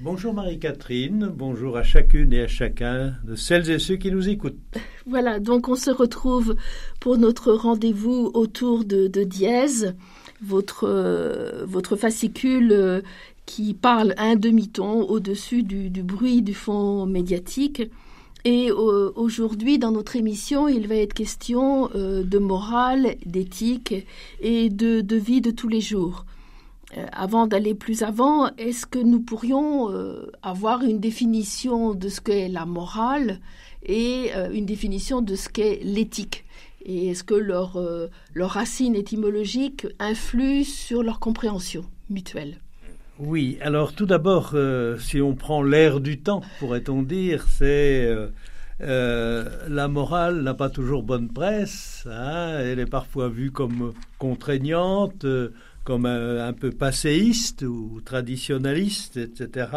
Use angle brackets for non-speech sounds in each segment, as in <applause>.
Bonjour Marie-Catherine, bonjour à chacune et à chacun de celles et ceux qui nous écoutent. <laughs> Voilà, donc on se retrouve pour notre rendez-vous autour de, de Dièse, votre, euh, votre fascicule euh, qui parle un demi-ton au-dessus du, bruit du fond médiatique. Et euh, aujourd'hui, dans notre émission, il va être question de morale, d'éthique et de, de, vie de tous les jours. Euh, avant d'aller plus avant, est-ce que nous pourrions euh, avoir une définition de ce qu'est la morale et euh, une définition de ce qu'est l'éthique? Et est-ce que leur, leur racine étymologique influe sur leur compréhension mutuelle? Oui, alors tout d'abord, si on prend l'air du temps, pourrait-on dire, c'est la morale n'a pas toujours bonne presse, hein, elle est parfois vue comme contraignante, comme un, un, peu passéiste ou traditionnaliste, etc.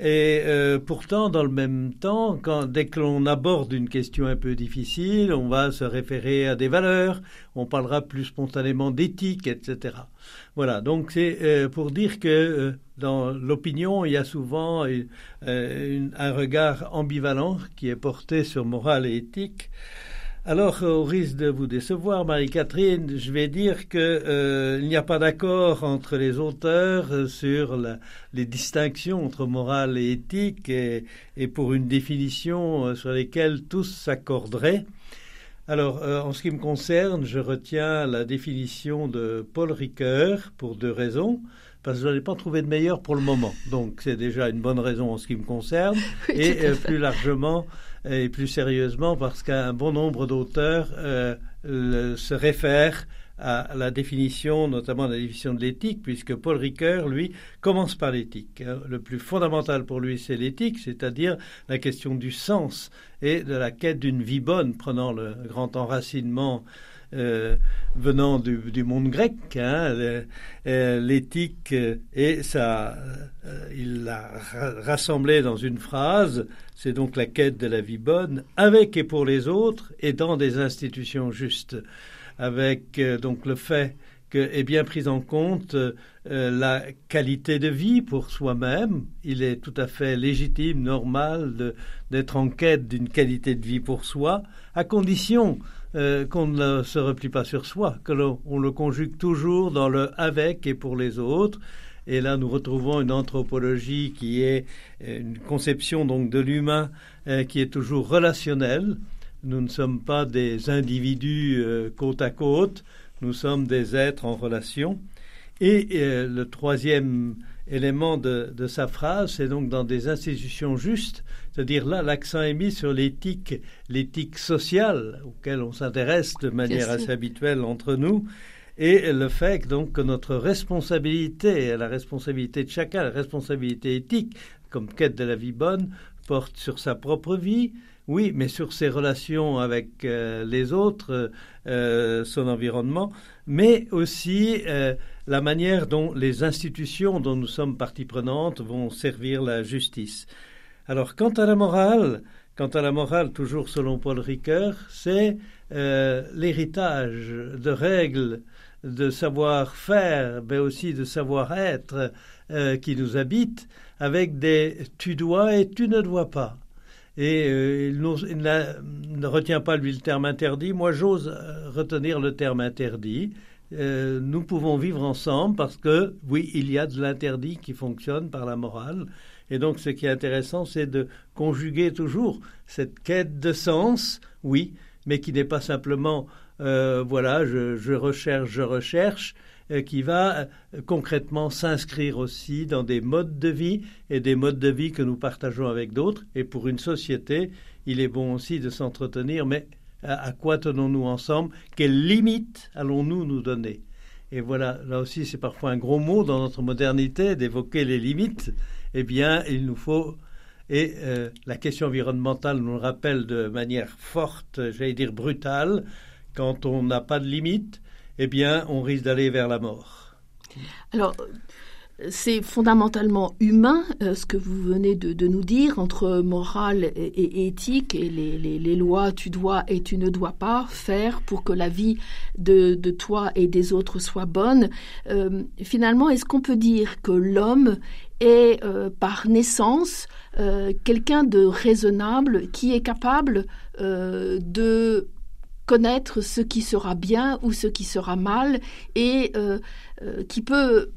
Et euh, pourtant, dans le même temps, dès que l'on aborde une question un peu difficile, on va se référer à des valeurs, on parlera plus spontanément d'éthique, etc. Voilà, donc c'est euh, pour dire que euh, dans l'opinion, il y a souvent un regard ambivalent qui est porté sur morale et éthique. Alors, au risque de vous décevoir, Marie-Catherine, je vais dire qu'il euh, n'y a pas d'accord entre les auteurs sur la, les distinctions entre morale et éthique et, et pour une définition euh, sur lesquelles tous s'accorderaient. Alors, euh, en ce qui me concerne, je retiens la définition de Paul Ricoeur pour deux raisons parce que je n'en ai pas trouvé de meilleur pour le moment. Donc c'est déjà une bonne raison en ce qui me concerne. <laughs> Oui, et euh, plus largement et plus sérieusement parce qu'un bon nombre d'auteurs euh, se réfèrent à la définition, notamment la définition de l'éthique, puisque Paul Ricoeur, lui, commence par l'éthique. Le plus fondamental pour lui, c'est l'éthique, c'est-à-dire la question du sens et de la quête d'une vie bonne, prenant le grand enracinement euh, venant du, monde grec, hein, l'éthique et ça, euh, il l'a rassemblé dans une phrase. C'est donc la quête de la vie bonne, avec et pour les autres, et dans des institutions justes, avec euh, donc le fait que est bien prise en compte euh, la qualité de vie pour soi-même. Il est tout à fait légitime, normal d'être en quête d'une qualité de vie pour soi, à condition euh, qu'on ne se replie pas sur soi, que l'on on le conjugue toujours dans le avec et pour les autres. Et là, nous retrouvons une anthropologie qui est une conception donc de l'humain euh, qui est toujours relationnelle. Nous ne sommes pas des individus euh, côte à côte, nous sommes des êtres en relation. Et euh, le troisième élément de, de sa phrase, c'est donc dans des institutions justes, c'est-à-dire là, l'accent est mis sur l'éthique, l'éthique sociale, auquel on s'intéresse de manière assez habituelle entre nous, et le fait donc que notre responsabilité, la responsabilité de chacun, la responsabilité éthique, comme quête de la vie bonne, porte sur sa propre vie, oui, mais sur ses relations avec euh, les autres, euh, son environnement, mais aussi euh, la manière dont les institutions dont nous sommes partie prenante vont servir la justice. Alors, quant à la morale, quant à la morale, toujours selon Paul Ricoeur, c'est l'héritage de règles, de savoir-faire, mais aussi de savoir-être qui nous habite, avec des tu dois et tu ne dois pas et euh, il, ne retient pas lui le terme interdit. Moi, j'ose retenir le terme interdit. Euh, nous pouvons vivre ensemble parce que, oui, il y a de l'interdit qui fonctionne par la morale. Et donc, ce qui est intéressant, c'est de conjuguer toujours cette quête de sens, oui, mais qui n'est pas simplement, euh, voilà, je, recherche, je recherche, euh, qui va euh, concrètement s'inscrire aussi dans des modes de vie et des modes de vie que nous partageons avec d'autres. Et pour une société, il est bon aussi de s'entretenir, mais à, à quoi tenons-nous ensemble? Quelles limites allons-nous nous donner? Et voilà, là aussi c'est parfois un gros mot dans notre modernité d'évoquer les limites, eh bien il nous faut, et euh, la question environnementale nous le rappelle de manière forte, j'allais dire brutale, quand on n'a pas de limites, eh bien on risque d'aller vers la mort. Alors, c'est fondamentalement humain euh, ce que vous venez de, nous dire entre morale et, éthique et les, lois tu dois et tu ne dois pas faire pour que la vie de, toi et des autres soit bonne. Euh, finalement, est-ce qu'on peut dire que l'homme est euh, par naissance quelqu'un de raisonnable qui est capable de connaître ce qui sera bien ou ce qui sera mal et qui peut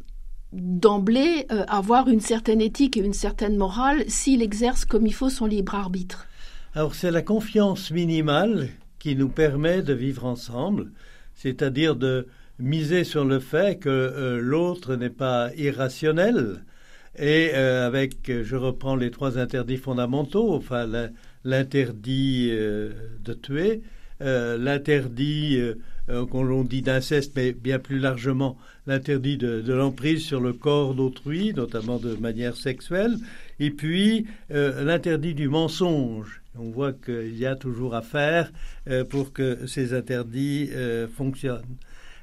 d'emblée euh, avoir une certaine éthique et une certaine morale s'il exerce comme il faut son libre arbitre. Alors c'est la confiance minimale qui nous permet de vivre ensemble, c'est-à-dire de miser sur le fait que euh, l'autre n'est pas irrationnel et euh, avec, je reprends les trois interdits fondamentaux, enfin l'interdit de tuer, l'interdit euh, qu'on dit d'inceste, mais bien plus largement l'interdit de, l'emprise sur le corps d'autrui, notamment de manière sexuelle, et puis euh, l'interdit du mensonge. On voit qu'il y a toujours à faire euh, pour que ces interdits fonctionnent.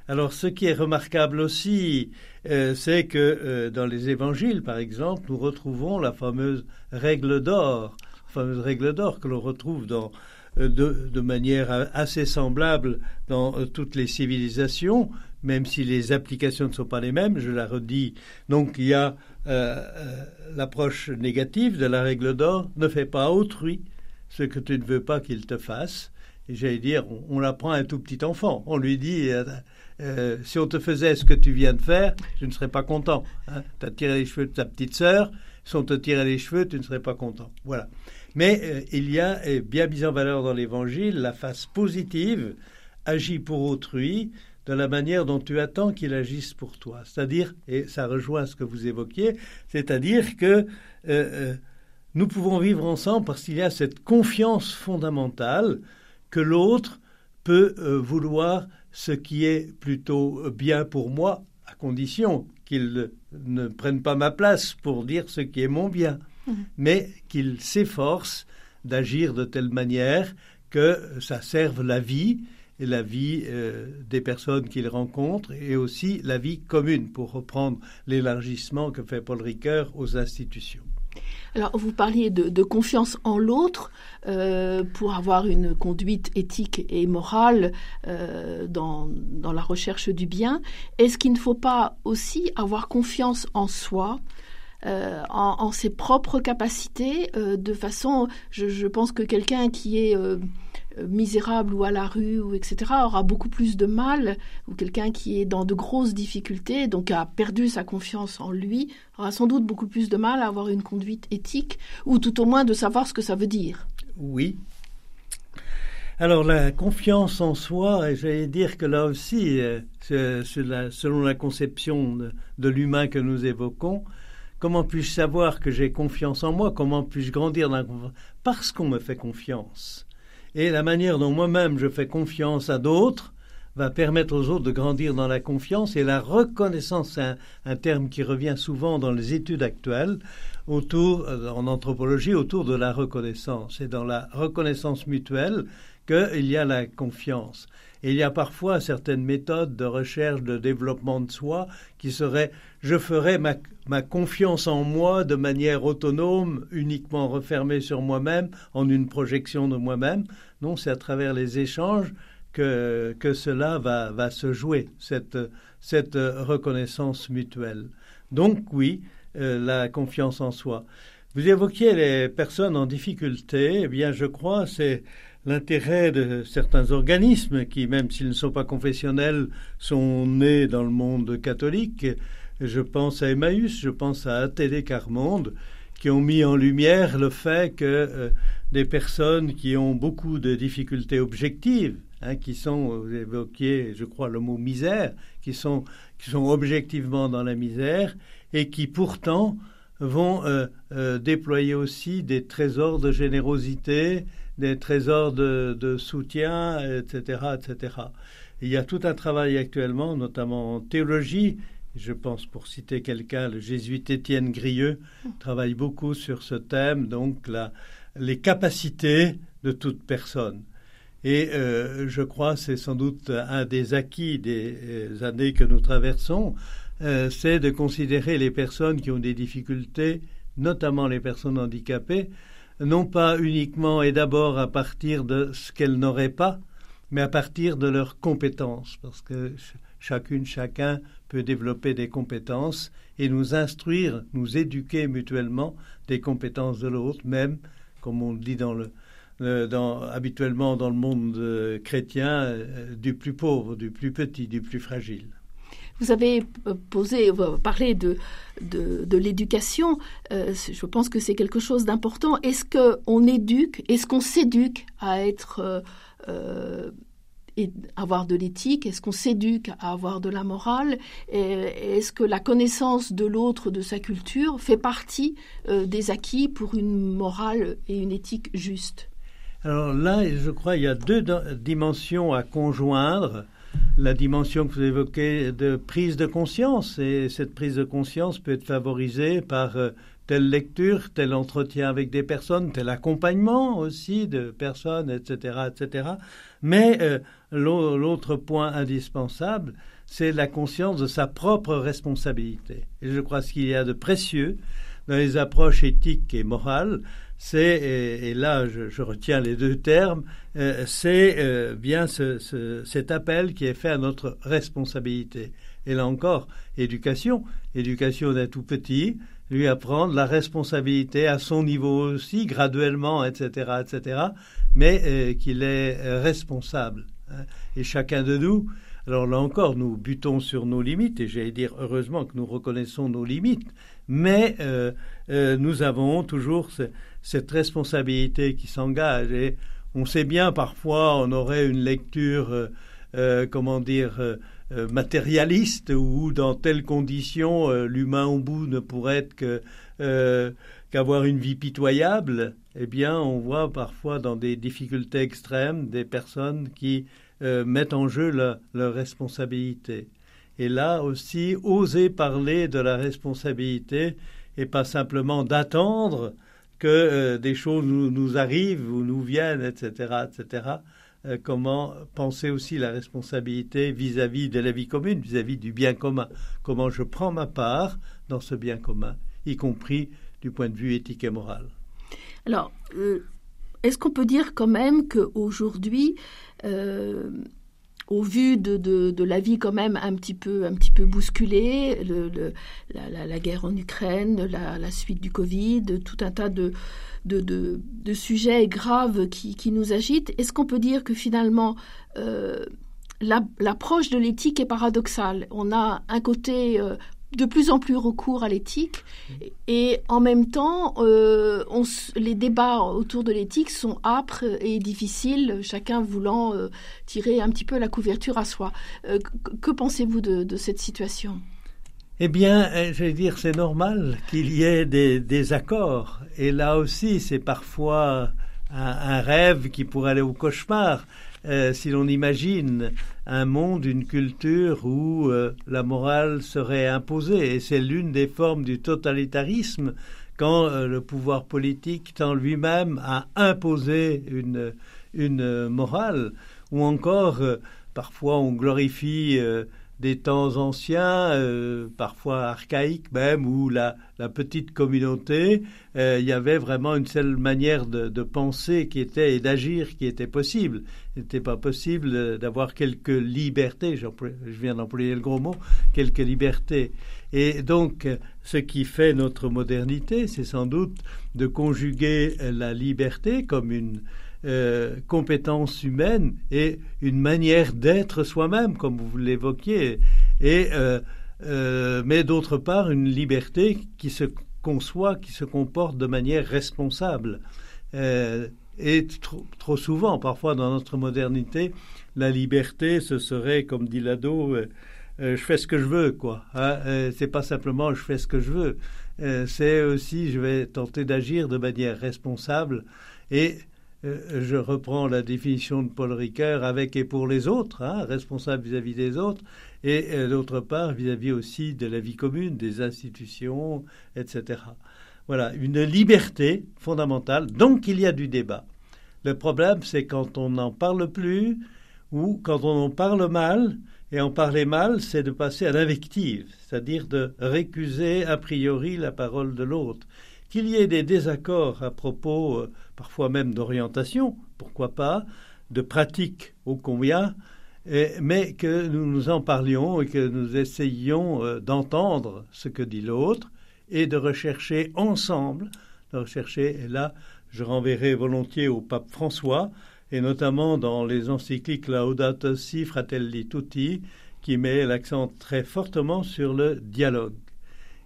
Alors ce qui est remarquable aussi, c'est que dans les évangiles, par exemple, nous retrouvons la fameuse règle d'or, fameuse règle d'or que l'on retrouve dans euh, de, manière assez semblable dans euh, toutes les civilisations, même si les applications ne sont pas les mêmes, je la redis. Donc il y a euh, l'approche négative de la règle d'or, ne fais pas autrui ce que tu ne veux pas qu'il te fasse. Et j'allais dire, on, l'apprend à un tout petit enfant. On lui dit, si on te faisait ce que tu viens de faire, je ne serais pas content. Hein. Tu as tiré les cheveux de ta petite sœur, si on te tirait les cheveux, tu ne serais pas content. Voilà. Mais euh, il y a euh, bien mis en valeur dans l'Évangile la face positive, agis pour autrui, de la manière dont tu attends qu'il agisse pour toi. C'est-à-dire, et ça rejoint ce que vous évoquiez, c'est-à-dire que euh, nous pouvons vivre ensemble parce qu'il y a cette confiance fondamentale que l'autre peut vouloir ce qui est plutôt bien pour moi, à condition qu'il ne prenne pas ma place pour dire ce qui est mon bien. Mhm. mais qu'il s'efforce d'agir de telle manière que ça serve la vie et la vie euh, des personnes qu'il rencontre et aussi la vie commune, pour reprendre l'élargissement que fait Paul Ricoeur aux institutions. Alors, vous parliez de, confiance en l'autre euh, pour avoir une conduite éthique et morale euh, dans, dans, la recherche du bien. Est-ce qu'il ne faut pas aussi avoir confiance en soi euh, en, ses propres capacités, de façon, je, pense que quelqu'un qui est misérable ou à la rue ou etc aura beaucoup plus de mal, ou quelqu'un qui est dans de grosses difficultés, donc a perdu sa confiance en lui, aura sans doute beaucoup plus de mal à avoir une conduite éthique, ou tout au moins de savoir ce que ça veut dire. Oui, alors la confiance en soi, j'allais dire que là aussi, selon la conception de l'humain que nous évoquons, Comment puis-je savoir que j'ai confiance en moi? Comment puis-je grandir dans Parce qu'on me fait confiance. Et la manière dont moi-même je fais confiance à d'autres va permettre aux autres de grandir dans la confiance et la reconnaissance, c'est un, terme qui revient souvent dans les études actuelles autour, euh, en anthropologie, autour de la reconnaissance. Et dans la reconnaissance mutuelle qu'il y a la confiance. Il y a parfois certaines méthodes de recherche, de développement de soi qui seraient je ferai ma, confiance en moi de manière autonome, uniquement refermée sur moi-même, en une projection de moi-même. Non, c'est à travers les échanges que, que cela va, va se jouer, cette, cette reconnaissance mutuelle. Donc oui, euh, la confiance en soi. Vous évoquiez les personnes en difficulté. Eh bien, je crois c'est l'intérêt de certains organismes qui, même s'ils ne sont pas confessionnels, sont nés dans le monde catholique. Je pense à Emmaüs, je pense à Athénée Carmonde, qui ont mis en lumière le fait que euh, des personnes qui ont beaucoup de difficultés objectives, hein, qui sont, vous évoquiez, je crois, le mot misère, qui sont, qui sont objectivement dans la misère, et qui pourtant vont euh, euh, déployer aussi des trésors de générosité, des trésors de, soutien, etc., etc. il y a tout un travail actuellement, notamment en théologie. Je pense, pour citer quelqu'un, le jésuite Étienne Grieux travaille beaucoup sur ce thème, donc les capacités de toute personne. Et euh, je crois c'est sans doute un des acquis des euh, années que nous traversons, euh, c'est de considérer les personnes qui ont des difficultés, notamment les personnes handicapées, non pas uniquement et d'abord à partir de ce qu'elles n'auraient pas, mais à partir de leurs compétences, parce que chacune, chacun peut développer des compétences et nous instruire, nous éduquer mutuellement des compétences de l'autre, même, comme on le dit habituellement dans le monde euh, chrétien, euh, du plus pauvre, du plus petit, du plus fragile. Vous avez euh, posé, parlé de, de, l'éducation. je pense que c'est quelque chose d'important. Est-ce qu'on éduque, est-ce qu'on s'éduque à être et avoir de l'éthique? Est-ce qu'on s'éduque à avoir de la morale? Est-ce que la connaissance de l'autre, de sa culture, fait partie des acquis pour une morale et une éthique juste? Alors là, je crois il y a deux dimensions à conjoindre. La dimension que vous évoquez de prise de conscience, et cette prise de conscience peut être favorisée par euh, telle lecture, tel entretien avec des personnes, tel accompagnement aussi de personnes, etc., etc. Mais euh, l'autre point indispensable, c'est la conscience de sa propre responsabilité. Et je crois ce qu'il y a de précieux dans les approches éthiques et morales, c'est, et, là je, retiens les deux termes, euh, c'est euh, bien cet appel qui est fait à notre responsabilité. Et là encore, éducation, éducation d'un tout petit, lui apprendre la responsabilité à son niveau aussi, graduellement, etc., etc., mais euh, qu'il est responsable. Hein. Et chacun de nous, alors là encore, nous butons sur nos limites, et j'allais dire heureusement que nous reconnaissons nos limites, mais nous avons toujours cette responsabilité qui s'engage. Et on sait bien, parfois, on aurait une lecture, euh, euh, comment dire, euh, matérialiste, où dans telles conditions, l'humain au bout ne pourrait que qu'avoir une vie pitoyable, eh bien, on voit parfois dans des difficultés extrêmes des personnes qui mettent en jeu leur responsabilité. Et là aussi, oser parler de la responsabilité et pas simplement d'attendre que euh, des choses nous, arrivent ou nous viennent, etc., etc. Euh, comment penser aussi la responsabilité vis-à-vis de la vie commune, vis-à-vis du bien commun. Comment je prends ma part dans ce bien commun, y compris du point de vue éthique et moral. Alors, euh, est-ce qu'on peut dire quand même qu'aujourd'hui, au vu de, de, la vie quand même un petit peu, bousculée, la, guerre en Ukraine, la, suite du Covid, tout un tas de, sujets graves qui, qui nous agitent, est-ce qu'on peut dire que finalement euh, l'approche de l'éthique est paradoxale? On a un côté euh, de plus en plus recours à l'éthique et en même temps, euh, les débats autour de l'éthique sont âpres et difficiles, chacun voulant euh, tirer un petit peu la couverture à soi. Euh, que pensez-vous de, cette situation? Eh bien, je vais dire, c'est normal qu'il y ait des, accords. Et là aussi, c'est parfois un, rêve qui pourrait aller au cauchemar. Euh, si l'on imagine un monde, une culture où euh, la morale serait imposée. Et c'est l'une des formes du totalitarisme quand euh, le pouvoir politique tend lui-même à imposer une, une morale, ou encore parfois on glorifie des temps anciens, euh, parfois archaïques même, où la, petite communauté, euh, il y avait vraiment une seule manière de, penser qui était et d'agir qui était possible. Il n'était pas possible d'avoir quelques libertés, je viens d'employer le gros mot, quelques libertés. Et donc, ce qui fait notre modernité, c'est sans doute de conjuguer la liberté comme une euh, compétence humaine et une manière d'être soi-même, comme vous l'évoquiez, et euh, euh, mais d'autre part une liberté qui se conçoit, qui se comporte de manière responsable. et trop, souvent, parfois dans notre modernité, la liberté, ce serait, comme dit l'ado, je fais ce que je veux, quoi. Hein. c'est pas simplement je fais ce que je veux. c'est aussi je vais tenter d'agir de manière responsable et je reprends la définition de Paul Ricoeur avec et pour les autres, hein, responsable vis-à-vis des autres, et d'autre part vis-à-vis aussi de la vie commune, des institutions, etc. Voilà, une liberté fondamentale. Donc il y a du débat. Le problème, c'est quand on n'en parle plus ou quand on en parle mal. Et en parler mal, c'est de passer à l'invective, c'est-à-dire de récuser a priori la parole de l'autre. Qu'il y ait des désaccords à propos, euh, parfois même d'orientation, pourquoi pas, de pratiques au combien, mais que nous nous en parlions et que nous essayions euh, d'entendre ce que dit l'autre et de rechercher ensemble, de rechercher, et là je renverrai volontiers au pape François, et notamment dans les encycliques Laudato Si, Fratelli Tutti, qui met l'accent très fortement sur le dialogue.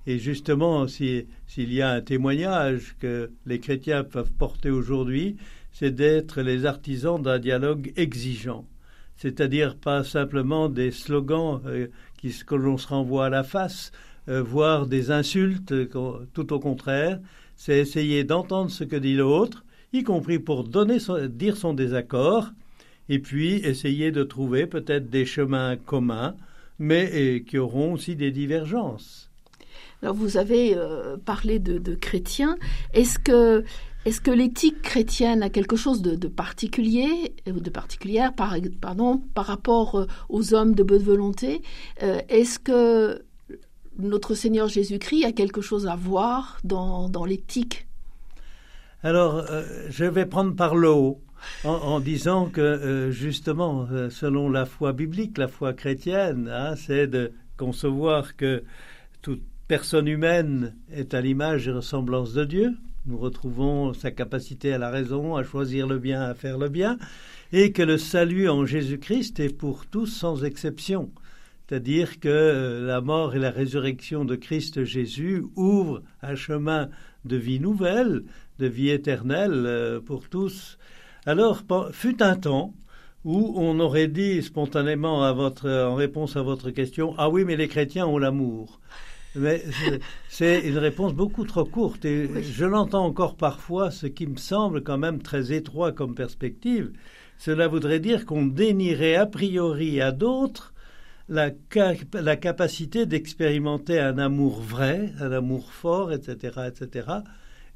Et justement, s'il y a un témoignage que les chrétiens peuvent porter aujourd'hui, c'est d'être les artisans d'un dialogue exigeant. C'est-à-dire pas simplement des slogans euh, qui, que l'on se renvoie à la face, euh, voire des insultes, tout au contraire, c'est essayer d'entendre ce que dit l'autre, y compris pour donner dire son désaccord, et puis essayer de trouver peut-être des chemins communs, mais qui auront aussi des divergences. Alors vous avez euh, parlé de, chrétiens. Est-ce que est-ce que l'éthique chrétienne a quelque chose de, particulier ou de particulière par, pardon, par rapport euh, aux hommes de bonne volonté? Est-ce que notre Seigneur Jésus-Christ a quelque chose à voir dans, l'éthique? Alors, euh, je vais prendre par le haut. En, disant que euh, justement, euh, selon la foi biblique, la foi chrétienne, hein, c'est de concevoir que toute personne humaine est à l'image et ressemblance de Dieu. Nous retrouvons sa capacité à la raison, à choisir le bien, à faire le bien, et que le salut en Jésus-Christ est pour tous sans exception. C'est-à-dire que euh, la mort et la résurrection de Christ Jésus ouvrent un chemin de vie nouvelle, de vie éternelle euh, pour tous. Alors, fut un temps où on aurait dit spontanément en réponse à votre question, ah oui, mais les chrétiens ont l'amour. Mais c'est une réponse beaucoup trop courte et je l'entends encore parfois, ce qui me semble quand même très étroit comme perspective. Cela voudrait dire qu'on dénierait a priori à d'autres la, la capacité d'expérimenter un amour vrai, un amour fort, etc., etc.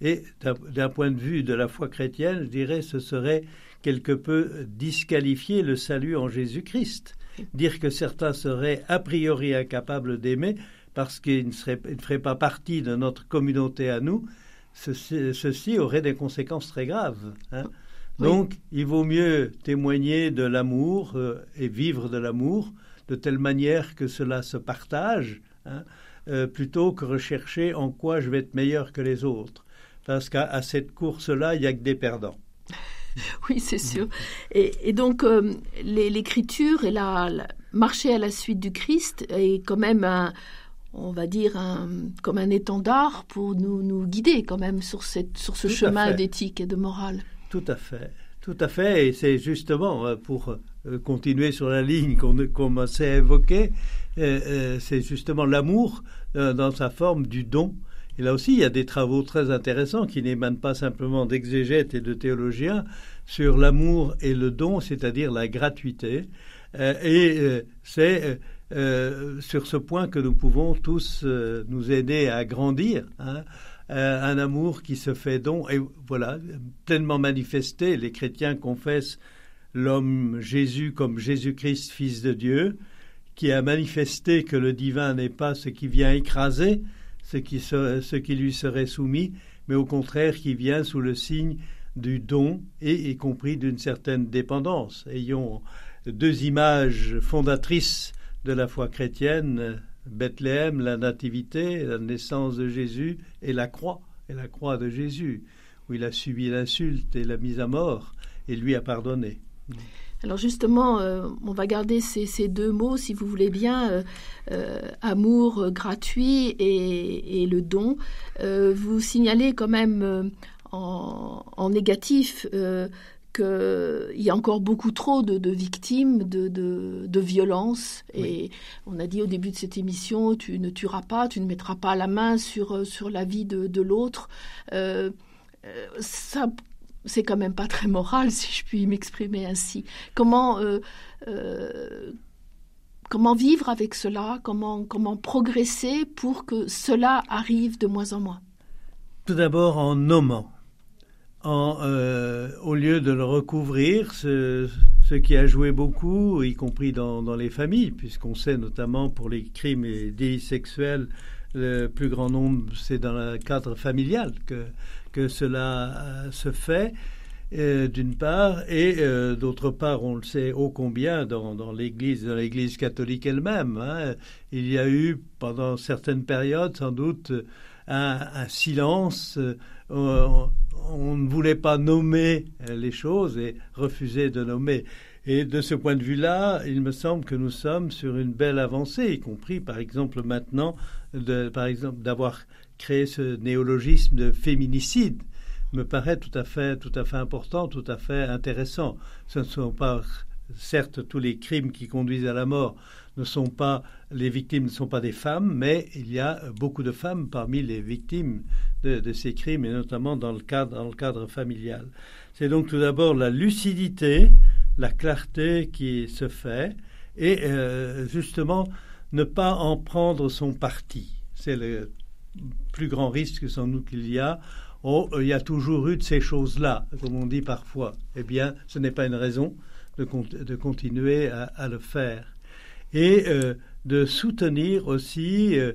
Et d'un point de vue de la foi chrétienne, je dirais, ce serait quelque peu disqualifier le salut en Jésus-Christ. Dire que certains seraient a priori incapables d'aimer parce qu'ils ne, feraient pas partie de notre communauté à nous, ceci, aurait des conséquences très graves. Hein. Donc, il vaut mieux témoigner de l'amour euh, et vivre de l'amour de telle manière que cela se partage, hein, euh, plutôt que rechercher en quoi je vais être meilleur que les autres. Parce qu'à cette course-là, il n'y a que des perdants. <laughs> Oui, c'est sûr. Et, donc, euh, l'écriture et la, marcher à la suite du Christ est quand même un, on va dire, un, comme un étendard pour nous, nous guider quand même sur, cette, sur ce chemin d'éthique et de morale. Tout à fait. Tout à fait, et c'est justement euh, pour euh, continuer sur la ligne qu'on commençait à évoquer, euh, c'est justement l'amour dans sa forme du don. Et là aussi, il y a des travaux très intéressants qui n'émanent pas simplement d'exégètes et de théologiens sur l'amour et le don, c'est-à-dire la gratuité. et c'est sur ce point que nous pouvons tous nous aider à grandir. Hein, euh, un amour qui se fait don, et voilà, pleinement manifesté. Les chrétiens confessent l'homme Jésus comme Jésus-Christ, Fils de Dieu, qui a manifesté que le divin n'est pas ce qui vient écraser ce qui, ce qui lui serait soumis, mais au contraire qui vient sous le signe du don et y compris d'une certaine dépendance. Ayons deux images fondatrices de la foi chrétienne, Bethléem, la nativité, la naissance de Jésus et la croix, et la croix de Jésus, où il a subi l'insulte et la mise à mort, et lui a pardonné. Alors justement, euh, on va garder ces, deux mots, si vous voulez bien, euh, euh, amour gratuit et, le don. vous signalez quand même en, en négatif qu'il y a encore beaucoup trop de, victimes de, de, violences. Et on a dit au début de cette émission, tu ne tueras pas, tu ne mettras pas la main sur, sur la vie de, l'autre. Euh, euh, ça, c'est quand même pas très moral, <laughs> si je puis m'exprimer ainsi. Comment, euh, euh, comment vivre avec cela? Comment, comment progresser pour que cela arrive de moins en moins? Tout d'abord en nommant. Euh, au lieu de le recouvrir, ce, qui a joué beaucoup, y compris dans, les familles, puisqu'on sait notamment pour les crimes et délits sexuels, le plus grand nombre, c'est dans le cadre familial que cela euh, se fait. Euh, d'une part, et d'autre part, on le sait ô combien dans, dans l'Église, dans l'Église catholique elle-même, hein, il y a eu pendant certaines périodes sans doute un, silence. On, on, ne voulait pas nommer les choses et refuser de nommer. Et de ce point de vue-là, il me semble que nous sommes sur une belle avancée, y compris par exemple maintenant, par exemple d'avoir créer ce néologisme de féminicide me paraît tout à fait, tout à fait important, tout à fait intéressant. Ce ne sont pas, certes, tous les crimes qui conduisent à la mort ne sont pas, les victimes ne sont pas des femmes, mais il y a beaucoup de femmes parmi les victimes de, ces crimes, et notamment dans le cadre, dans le cadre familial. C'est donc tout d'abord la lucidité, la clarté qui se fait, et euh, justement ne pas en prendre son parti. C'est le plus grand risque sans doute qu'il y a, oh, il y a toujours eu de ces choses-là, comme on dit parfois. Eh bien, ce n'est pas une raison de, continuer à, le faire. Et euh, de soutenir aussi euh,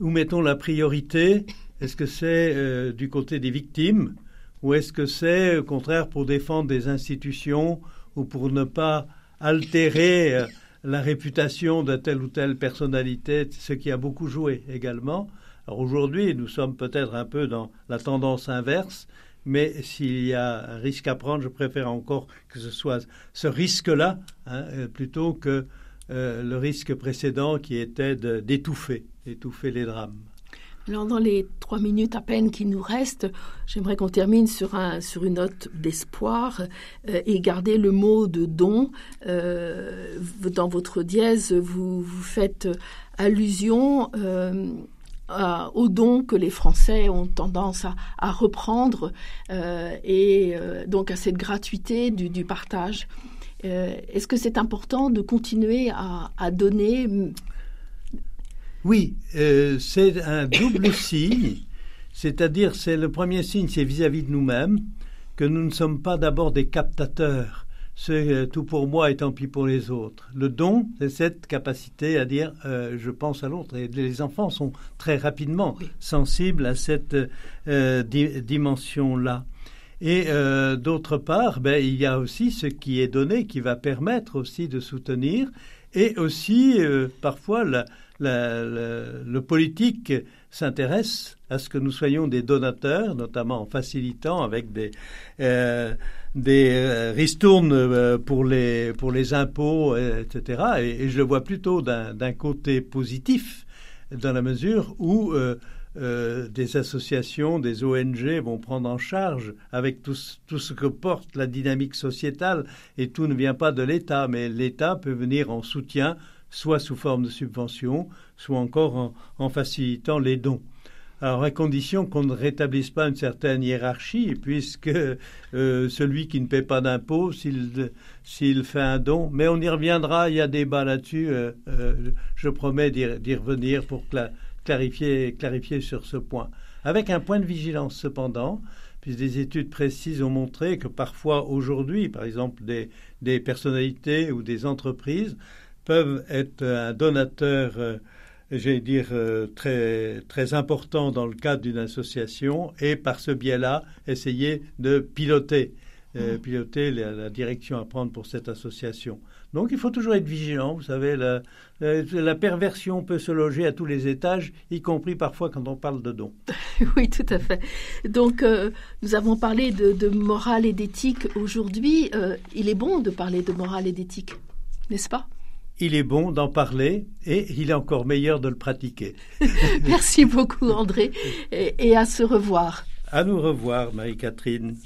où mettons la priorité. Est-ce que c'est euh, du côté des victimes ou est-ce que c'est au contraire pour défendre des institutions ou pour ne pas altérer la réputation de telle ou telle personnalité, ce qui a beaucoup joué également alors aujourd'hui, nous sommes peut-être un peu dans la tendance inverse, mais s'il y a un risque à prendre, je préfère encore que ce soit ce risque-là hein, euh, plutôt que euh, le risque précédent qui était d'étouffer, d'étouffer les drames. Alors dans les trois minutes à peine qui nous restent, j'aimerais qu'on termine sur, un, sur une note d'espoir euh, et garder le mot de don. Dans votre dièse, vous, vous faites allusion euh, aux dons que les Français ont tendance à, reprendre euh, et euh, donc à cette gratuité du, partage. Euh, Est-ce que c'est important de continuer à, à donner? Oui, c'est un double <coughs> signe, c'est-à-dire c'est le premier signe, c'est vis-à-vis de nous-mêmes que nous ne sommes pas d'abord des captateurs c'est euh, tout pour moi et tant pis pour les autres. Le don, c'est cette capacité à dire euh, je pense à l'autre. Et les enfants sont très rapidement oui. sensibles à cette euh, di dimension-là. Et euh, d'autre part, ben, il y a aussi ce qui est donné qui va permettre aussi de soutenir et aussi parfois la, la, la, le politique s'intéresse à ce que nous soyons des donateurs, notamment en facilitant avec des, euh, des euh, ristournes euh, pour les, pour les impôts, etc. Et, je le vois plutôt d'un côté positif, dans la mesure où euh, euh, des associations, des ONG vont prendre en charge avec tout, tout, ce que porte la dynamique sociétale, et tout ne vient pas de l'État, mais l'État peut venir en soutien, soit sous forme de subvention, soit encore en, en facilitant les dons. Alors, à condition qu'on ne rétablisse pas une certaine hiérarchie, puisque euh, celui qui ne paie pas d'impôts, s'il fait un don, mais on y reviendra, il y a débat là-dessus, euh, euh, je promets d'y revenir pour cla clarifier, sur ce point. Avec un point de vigilance cependant, puisque des études précises ont montré que parfois aujourd'hui, par exemple, des, personnalités ou des entreprises peuvent être un donateur j'allais dire, euh, très, très important dans le cadre d'une association et par ce biais-là, essayer de piloter, euh, mmh. piloter la, la, direction à prendre pour cette association. Donc il faut toujours être vigilant. Vous savez, la, la, la, perversion peut se loger à tous les étages, y compris parfois quand on parle de dons. <laughs> oui, tout à fait. Donc euh, nous avons parlé de, de morale et d'éthique aujourd'hui. Il est bon de parler de morale et d'éthique, n'est-ce pas? Il est bon d'en parler et il est encore meilleur de le pratiquer. <laughs> Merci beaucoup André et, et à se revoir. À nous revoir Marie-Catherine.